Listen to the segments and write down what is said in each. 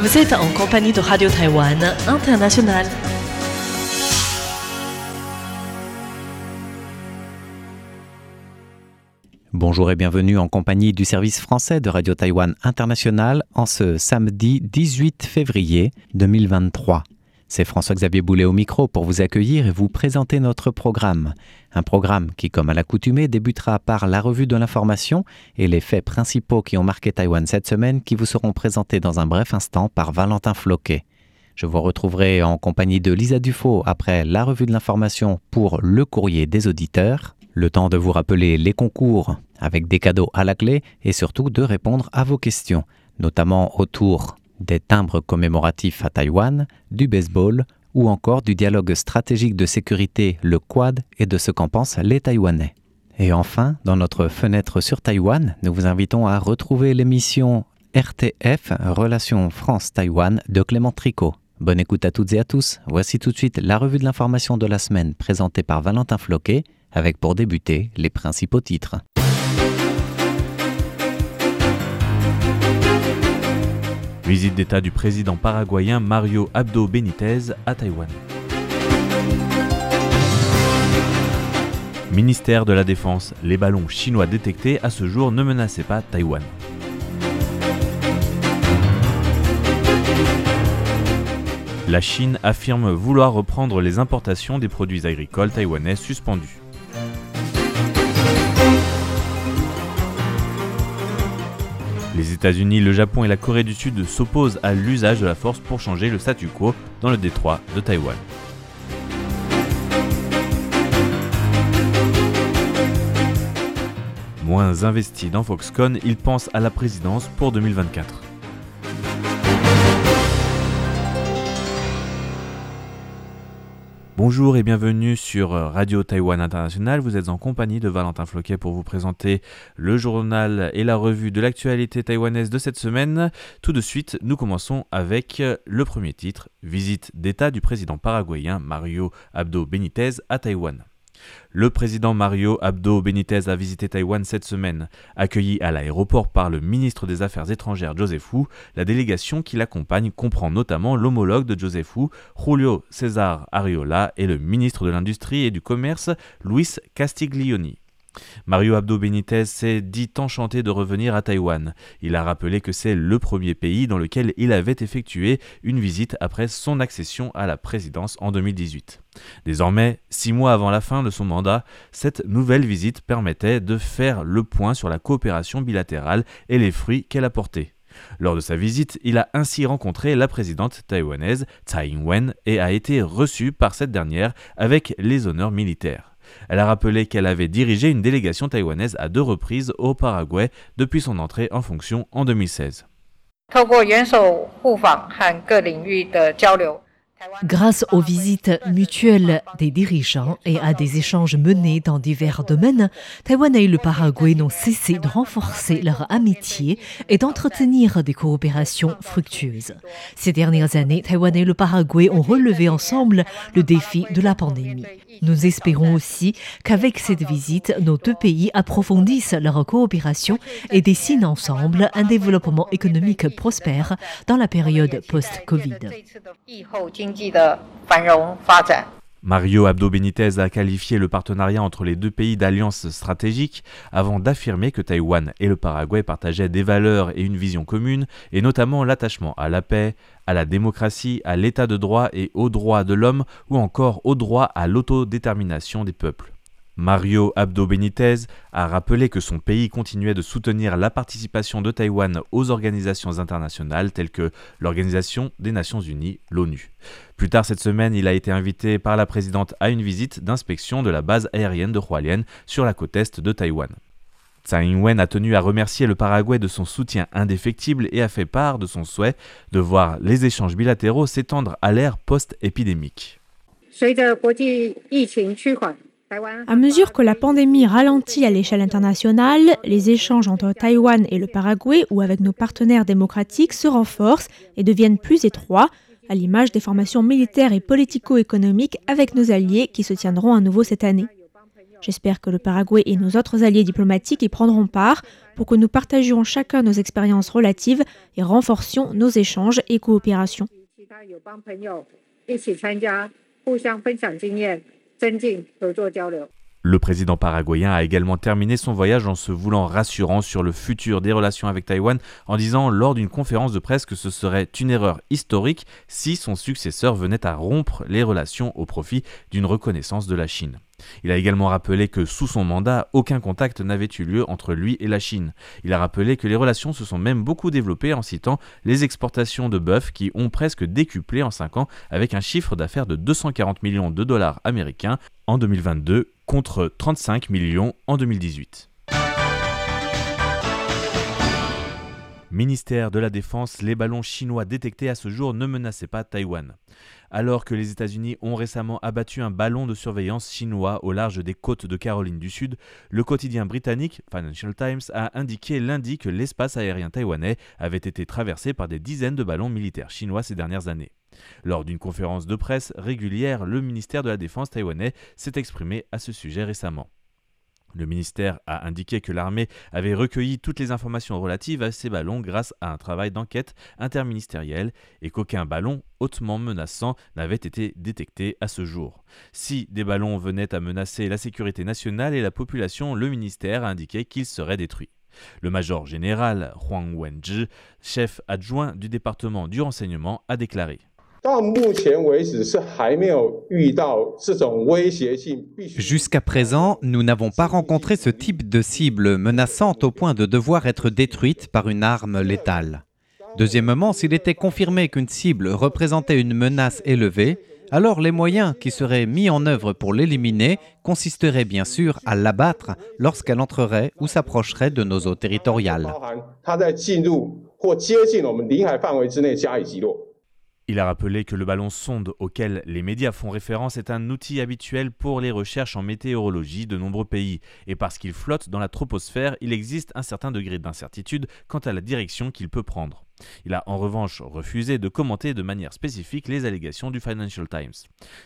Vous êtes en compagnie de Radio Taïwan International. Bonjour et bienvenue en compagnie du service français de Radio Taïwan International en ce samedi 18 février 2023. C'est François-Xavier Boulet au micro pour vous accueillir et vous présenter notre programme. Un programme qui, comme à l'accoutumée, débutera par la revue de l'information et les faits principaux qui ont marqué Taïwan cette semaine qui vous seront présentés dans un bref instant par Valentin Floquet. Je vous retrouverai en compagnie de Lisa Dufaux après la revue de l'information pour le courrier des auditeurs. Le temps de vous rappeler les concours avec des cadeaux à la clé et surtout de répondre à vos questions, notamment autour des timbres commémoratifs à Taïwan, du baseball ou encore du dialogue stratégique de sécurité, le Quad, et de ce qu'en pensent les Taïwanais. Et enfin, dans notre fenêtre sur Taïwan, nous vous invitons à retrouver l'émission RTF Relations France-Taïwan de Clément Tricot. Bonne écoute à toutes et à tous. Voici tout de suite la revue de l'information de la semaine présentée par Valentin Floquet, avec pour débuter les principaux titres. Visite d'État du président paraguayen Mario Abdo Benitez à Taïwan. Ministère de la Défense, les ballons chinois détectés à ce jour ne menaçaient pas Taïwan. La Chine affirme vouloir reprendre les importations des produits agricoles taïwanais suspendus. Les États-Unis, le Japon et la Corée du Sud s'opposent à l'usage de la force pour changer le statu quo dans le détroit de Taïwan. Moins investi dans Foxconn, il pense à la présidence pour 2024. Bonjour et bienvenue sur Radio Taïwan International. Vous êtes en compagnie de Valentin Floquet pour vous présenter le journal et la revue de l'actualité taïwanaise de cette semaine. Tout de suite, nous commençons avec le premier titre, visite d'État du président paraguayen Mario Abdo Benitez à Taïwan. Le président Mario Abdo Benitez a visité Taïwan cette semaine. Accueilli à l'aéroport par le ministre des Affaires étrangères Joseph Wu, la délégation qui l'accompagne comprend notamment l'homologue de Joseph Wu, Julio César Ariola, et le ministre de l'Industrie et du Commerce, Luis Castiglioni. Mario Abdo Benitez s'est dit enchanté de revenir à Taïwan. Il a rappelé que c'est le premier pays dans lequel il avait effectué une visite après son accession à la présidence en 2018. Désormais, six mois avant la fin de son mandat, cette nouvelle visite permettait de faire le point sur la coopération bilatérale et les fruits qu'elle a portés. Lors de sa visite, il a ainsi rencontré la présidente taïwanaise Tsai Ing-wen et a été reçu par cette dernière avec les honneurs militaires. Elle a rappelé qu'elle avait dirigé une délégation taïwanaise à deux reprises au Paraguay depuis son entrée en fonction en 2016. Grâce aux visites mutuelles des dirigeants et à des échanges menés dans divers domaines, Taïwan et le Paraguay n'ont cessé de renforcer leur amitié et d'entretenir des coopérations fructueuses. Ces dernières années, Taïwan et le Paraguay ont relevé ensemble le défi de la pandémie. Nous espérons aussi qu'avec cette visite, nos deux pays approfondissent leur coopération et dessinent ensemble un développement économique prospère dans la période post-Covid. Mario Abdo Benitez a qualifié le partenariat entre les deux pays d'alliance stratégique avant d'affirmer que Taïwan et le Paraguay partageaient des valeurs et une vision commune, et notamment l'attachement à la paix, à la démocratie, à l'état de droit et aux droits de l'homme, ou encore au droit à l'autodétermination des peuples. Mario Abdo Benitez a rappelé que son pays continuait de soutenir la participation de Taïwan aux organisations internationales telles que l'Organisation des Nations Unies, l'ONU. Plus tard cette semaine, il a été invité par la présidente à une visite d'inspection de la base aérienne de Hualien sur la côte est de Taïwan. Tsai Ing-wen a tenu à remercier le Paraguay de son soutien indéfectible et a fait part de son souhait de voir les échanges bilatéraux s'étendre à l'ère post-épidémique. À mesure que la pandémie ralentit à l'échelle internationale, les échanges entre Taïwan et le Paraguay ou avec nos partenaires démocratiques se renforcent et deviennent plus étroits, à l'image des formations militaires et politico-économiques avec nos alliés qui se tiendront à nouveau cette année. J'espère que le Paraguay et nos autres alliés diplomatiques y prendront part pour que nous partagions chacun nos expériences relatives et renforcions nos échanges et coopérations. Le président paraguayen a également terminé son voyage en se voulant rassurant sur le futur des relations avec Taïwan en disant lors d'une conférence de presse que ce serait une erreur historique si son successeur venait à rompre les relations au profit d'une reconnaissance de la Chine. Il a également rappelé que sous son mandat, aucun contact n'avait eu lieu entre lui et la Chine. Il a rappelé que les relations se sont même beaucoup développées en citant les exportations de bœuf qui ont presque décuplé en 5 ans avec un chiffre d'affaires de 240 millions de dollars américains en 2022 contre 35 millions en 2018. Ministère de la Défense, les ballons chinois détectés à ce jour ne menaçaient pas Taïwan alors que les États-Unis ont récemment abattu un ballon de surveillance chinois au large des côtes de Caroline du Sud, le quotidien britannique Financial Times a indiqué lundi que l'espace aérien taïwanais avait été traversé par des dizaines de ballons militaires chinois ces dernières années. Lors d'une conférence de presse régulière, le ministère de la Défense taïwanais s'est exprimé à ce sujet récemment. Le ministère a indiqué que l'armée avait recueilli toutes les informations relatives à ces ballons grâce à un travail d'enquête interministériel et qu'aucun ballon hautement menaçant n'avait été détecté à ce jour. Si des ballons venaient à menacer la sécurité nationale et la population, le ministère a indiqué qu'ils seraient détruits. Le major général Huang Wenzhi, chef adjoint du département du renseignement, a déclaré Jusqu'à présent, nous n'avons pas rencontré ce type de cible menaçante au point de devoir être détruite par une arme létale. Deuxièmement, s'il était confirmé qu'une cible représentait une menace élevée, alors les moyens qui seraient mis en œuvre pour l'éliminer consisteraient bien sûr à l'abattre lorsqu'elle entrerait ou s'approcherait de nos eaux territoriales. Il a rappelé que le ballon sonde auquel les médias font référence est un outil habituel pour les recherches en météorologie de nombreux pays, et parce qu'il flotte dans la troposphère, il existe un certain degré d'incertitude quant à la direction qu'il peut prendre. Il a en revanche refusé de commenter de manière spécifique les allégations du Financial Times.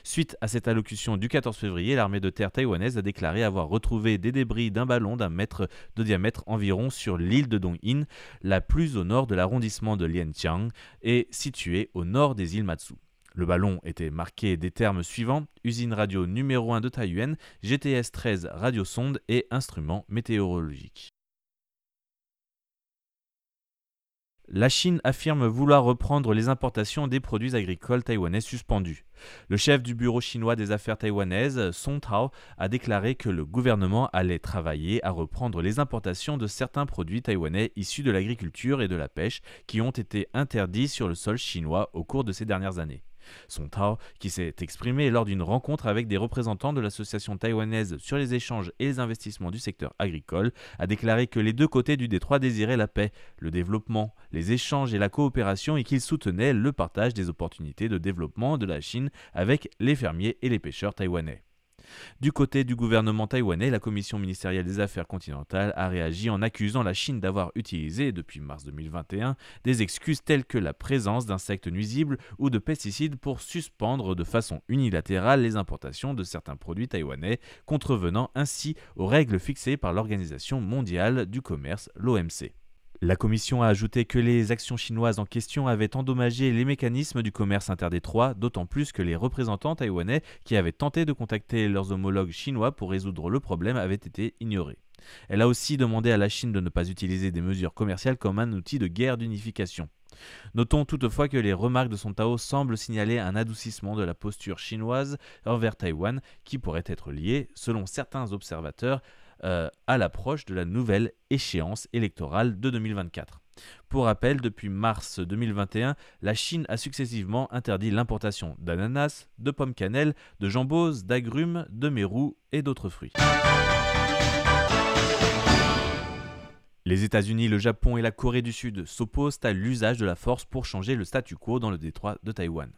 Suite à cette allocution du 14 février, l'armée de terre taïwanaise a déclaré avoir retrouvé des débris d'un ballon d'un mètre de diamètre environ sur l'île de Dong-in, la plus au nord de l'arrondissement de Lianqiang et située au nord des îles Matsu. Le ballon était marqué des termes suivants usine radio numéro 1 de Taiyuan, GTS 13 radiosonde et instruments météorologiques. La Chine affirme vouloir reprendre les importations des produits agricoles taïwanais suspendus. Le chef du bureau chinois des affaires taïwanaises, Song Tao, a déclaré que le gouvernement allait travailler à reprendre les importations de certains produits taïwanais issus de l'agriculture et de la pêche qui ont été interdits sur le sol chinois au cours de ces dernières années. Son Tao, qui s'est exprimé lors d'une rencontre avec des représentants de l'association taïwanaise sur les échanges et les investissements du secteur agricole, a déclaré que les deux côtés du détroit désiraient la paix, le développement, les échanges et la coopération et qu'ils soutenaient le partage des opportunités de développement de la Chine avec les fermiers et les pêcheurs taïwanais. Du côté du gouvernement taïwanais, la commission ministérielle des affaires continentales a réagi en accusant la Chine d'avoir utilisé, depuis mars 2021, des excuses telles que la présence d'insectes nuisibles ou de pesticides pour suspendre de façon unilatérale les importations de certains produits taïwanais, contrevenant ainsi aux règles fixées par l'Organisation mondiale du commerce, l'OMC. La Commission a ajouté que les actions chinoises en question avaient endommagé les mécanismes du commerce interdétroit, d'autant plus que les représentants taïwanais qui avaient tenté de contacter leurs homologues chinois pour résoudre le problème avaient été ignorés. Elle a aussi demandé à la Chine de ne pas utiliser des mesures commerciales comme un outil de guerre d'unification. Notons toutefois que les remarques de son Tao semblent signaler un adoucissement de la posture chinoise envers Taïwan qui pourrait être lié, selon certains observateurs, euh, à l'approche de la nouvelle échéance électorale de 2024. Pour rappel, depuis mars 2021, la Chine a successivement interdit l'importation d'ananas, de pommes cannelle, de jambos, d'agrumes, de mérou et d'autres fruits. Les États-Unis, le Japon et la Corée du Sud s'opposent à l'usage de la force pour changer le statu quo dans le détroit de Taïwan.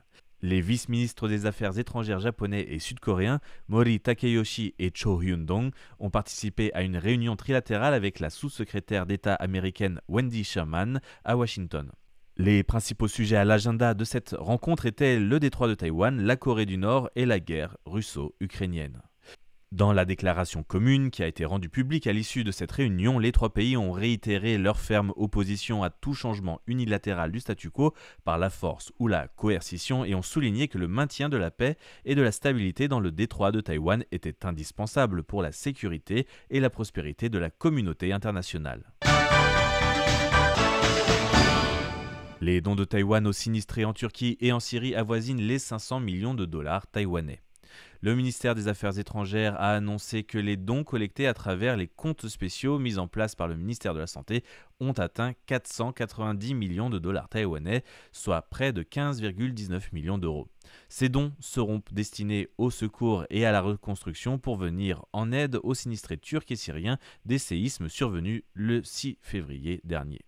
Les vice-ministres des Affaires étrangères japonais et sud-coréens, Mori Takeyoshi et Cho Hyun-dong, ont participé à une réunion trilatérale avec la sous-secrétaire d'État américaine Wendy Sherman à Washington. Les principaux sujets à l'agenda de cette rencontre étaient le détroit de Taïwan, la Corée du Nord et la guerre russo-ukrainienne. Dans la déclaration commune qui a été rendue publique à l'issue de cette réunion, les trois pays ont réitéré leur ferme opposition à tout changement unilatéral du statu quo par la force ou la coercition et ont souligné que le maintien de la paix et de la stabilité dans le détroit de Taïwan était indispensable pour la sécurité et la prospérité de la communauté internationale. Les dons de Taïwan aux sinistrés en Turquie et en Syrie avoisinent les 500 millions de dollars taïwanais. Le ministère des Affaires étrangères a annoncé que les dons collectés à travers les comptes spéciaux mis en place par le ministère de la Santé ont atteint 490 millions de dollars taïwanais, soit près de 15,19 millions d'euros. Ces dons seront destinés au secours et à la reconstruction pour venir en aide aux sinistrés turcs et syriens des séismes survenus le 6 février dernier.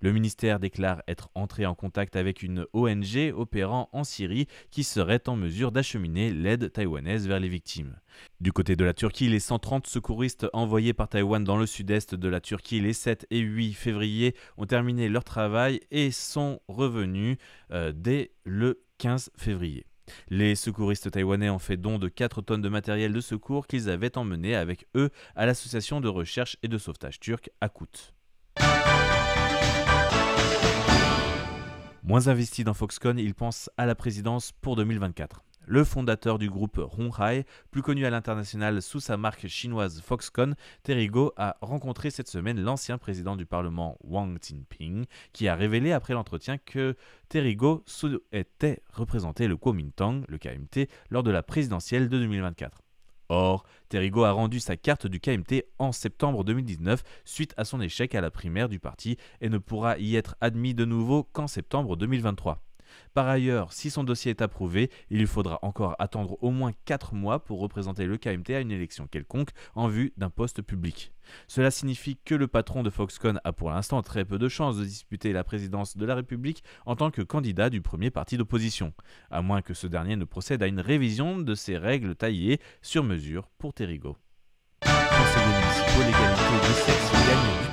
Le ministère déclare être entré en contact avec une ONG opérant en Syrie qui serait en mesure d'acheminer l'aide taïwanaise vers les victimes. Du côté de la Turquie, les 130 secouristes envoyés par Taïwan dans le sud-est de la Turquie les 7 et 8 février ont terminé leur travail et sont revenus euh, dès le 15 février. Les secouristes taïwanais ont fait don de 4 tonnes de matériel de secours qu'ils avaient emmené avec eux à l'association de recherche et de sauvetage turque Akut. Moins investi dans Foxconn, il pense à la présidence pour 2024. Le fondateur du groupe Honghai, plus connu à l'international sous sa marque chinoise Foxconn, Terry a rencontré cette semaine l'ancien président du Parlement Wang Jinping, qui a révélé après l'entretien que Terry Go souhaitait représenter le Kuomintang, le KMT, lors de la présidentielle de 2024. Or, Terrigo a rendu sa carte du KMT en septembre 2019 suite à son échec à la primaire du parti et ne pourra y être admis de nouveau qu'en septembre 2023. Par ailleurs, si son dossier est approuvé, il lui faudra encore attendre au moins 4 mois pour représenter le KMT à une élection quelconque en vue d'un poste public. Cela signifie que le patron de Foxconn a pour l'instant très peu de chances de disputer la présidence de la République en tant que candidat du premier parti d'opposition, à moins que ce dernier ne procède à une révision de ses règles taillées sur mesure pour Terrigo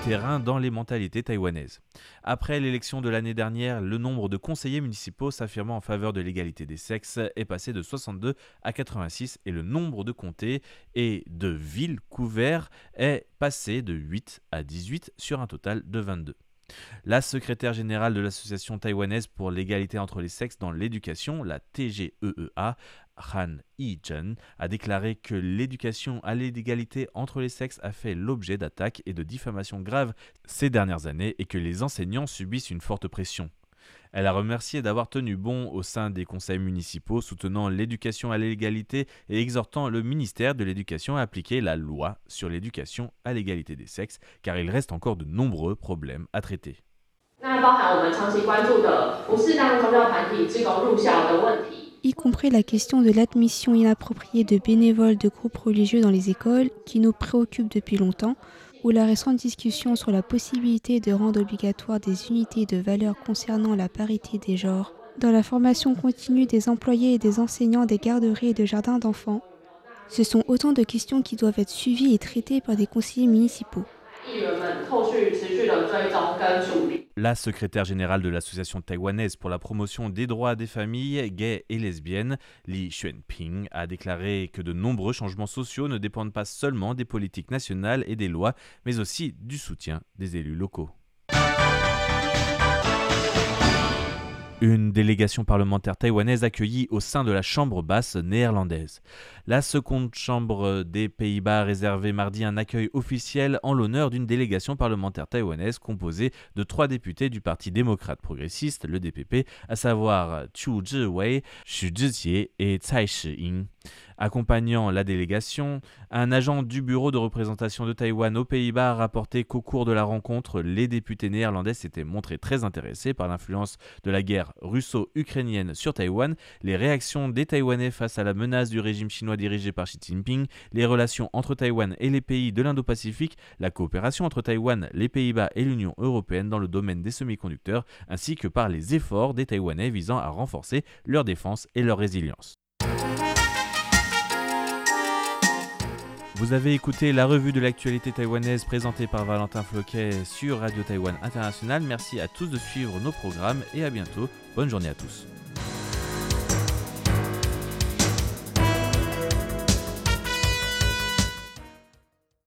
terrain dans les mentalités taïwanaises. Après l'élection de l'année dernière, le nombre de conseillers municipaux s'affirmant en faveur de l'égalité des sexes est passé de 62 à 86 et le nombre de comtés et de villes couverts est passé de 8 à 18 sur un total de 22. La secrétaire générale de l'Association taïwanaise pour l'égalité entre les sexes dans l'éducation, la TGEEA, Han Yi-jen, a déclaré que l'éducation à l'égalité entre les sexes a fait l'objet d'attaques et de diffamations graves ces dernières années et que les enseignants subissent une forte pression. Elle a remercié d'avoir tenu bon au sein des conseils municipaux soutenant l'éducation à l'égalité et exhortant le ministère de l'Éducation à appliquer la loi sur l'éducation à l'égalité des sexes car il reste encore de nombreux problèmes à traiter. y compris la question de l'admission inappropriée de bénévoles de groupes religieux dans les écoles, qui nous préoccupe depuis longtemps, ou la récente discussion sur la possibilité de rendre obligatoire des unités de valeur concernant la parité des genres dans la formation continue des employés et des enseignants des garderies et de jardins d'enfants. Ce sont autant de questions qui doivent être suivies et traitées par des conseillers municipaux. La secrétaire générale de l'association taïwanaise pour la promotion des droits des familles gays et lesbiennes, Li Xuanping, a déclaré que de nombreux changements sociaux ne dépendent pas seulement des politiques nationales et des lois, mais aussi du soutien des élus locaux. Une délégation parlementaire taïwanaise accueillie au sein de la Chambre basse néerlandaise. La seconde Chambre des Pays-Bas a réservé mardi un accueil officiel en l'honneur d'une délégation parlementaire taïwanaise composée de trois députés du Parti démocrate progressiste, le DPP, à savoir Chu Zhiwei, Xu Zhijie et Tsai Shi-ying. Accompagnant la délégation, un agent du bureau de représentation de Taïwan aux Pays-Bas a rapporté qu'au cours de la rencontre, les députés néerlandais s'étaient montrés très intéressés par l'influence de la guerre russo-ukrainienne sur Taïwan, les réactions des Taïwanais face à la menace du régime chinois dirigé par Xi Jinping, les relations entre Taïwan et les pays de l'Indo-Pacifique, la coopération entre Taïwan, les Pays-Bas et l'Union européenne dans le domaine des semi-conducteurs, ainsi que par les efforts des Taïwanais visant à renforcer leur défense et leur résilience. Vous avez écouté la revue de l'actualité taïwanaise présentée par Valentin Floquet sur Radio Taïwan International. Merci à tous de suivre nos programmes et à bientôt. Bonne journée à tous.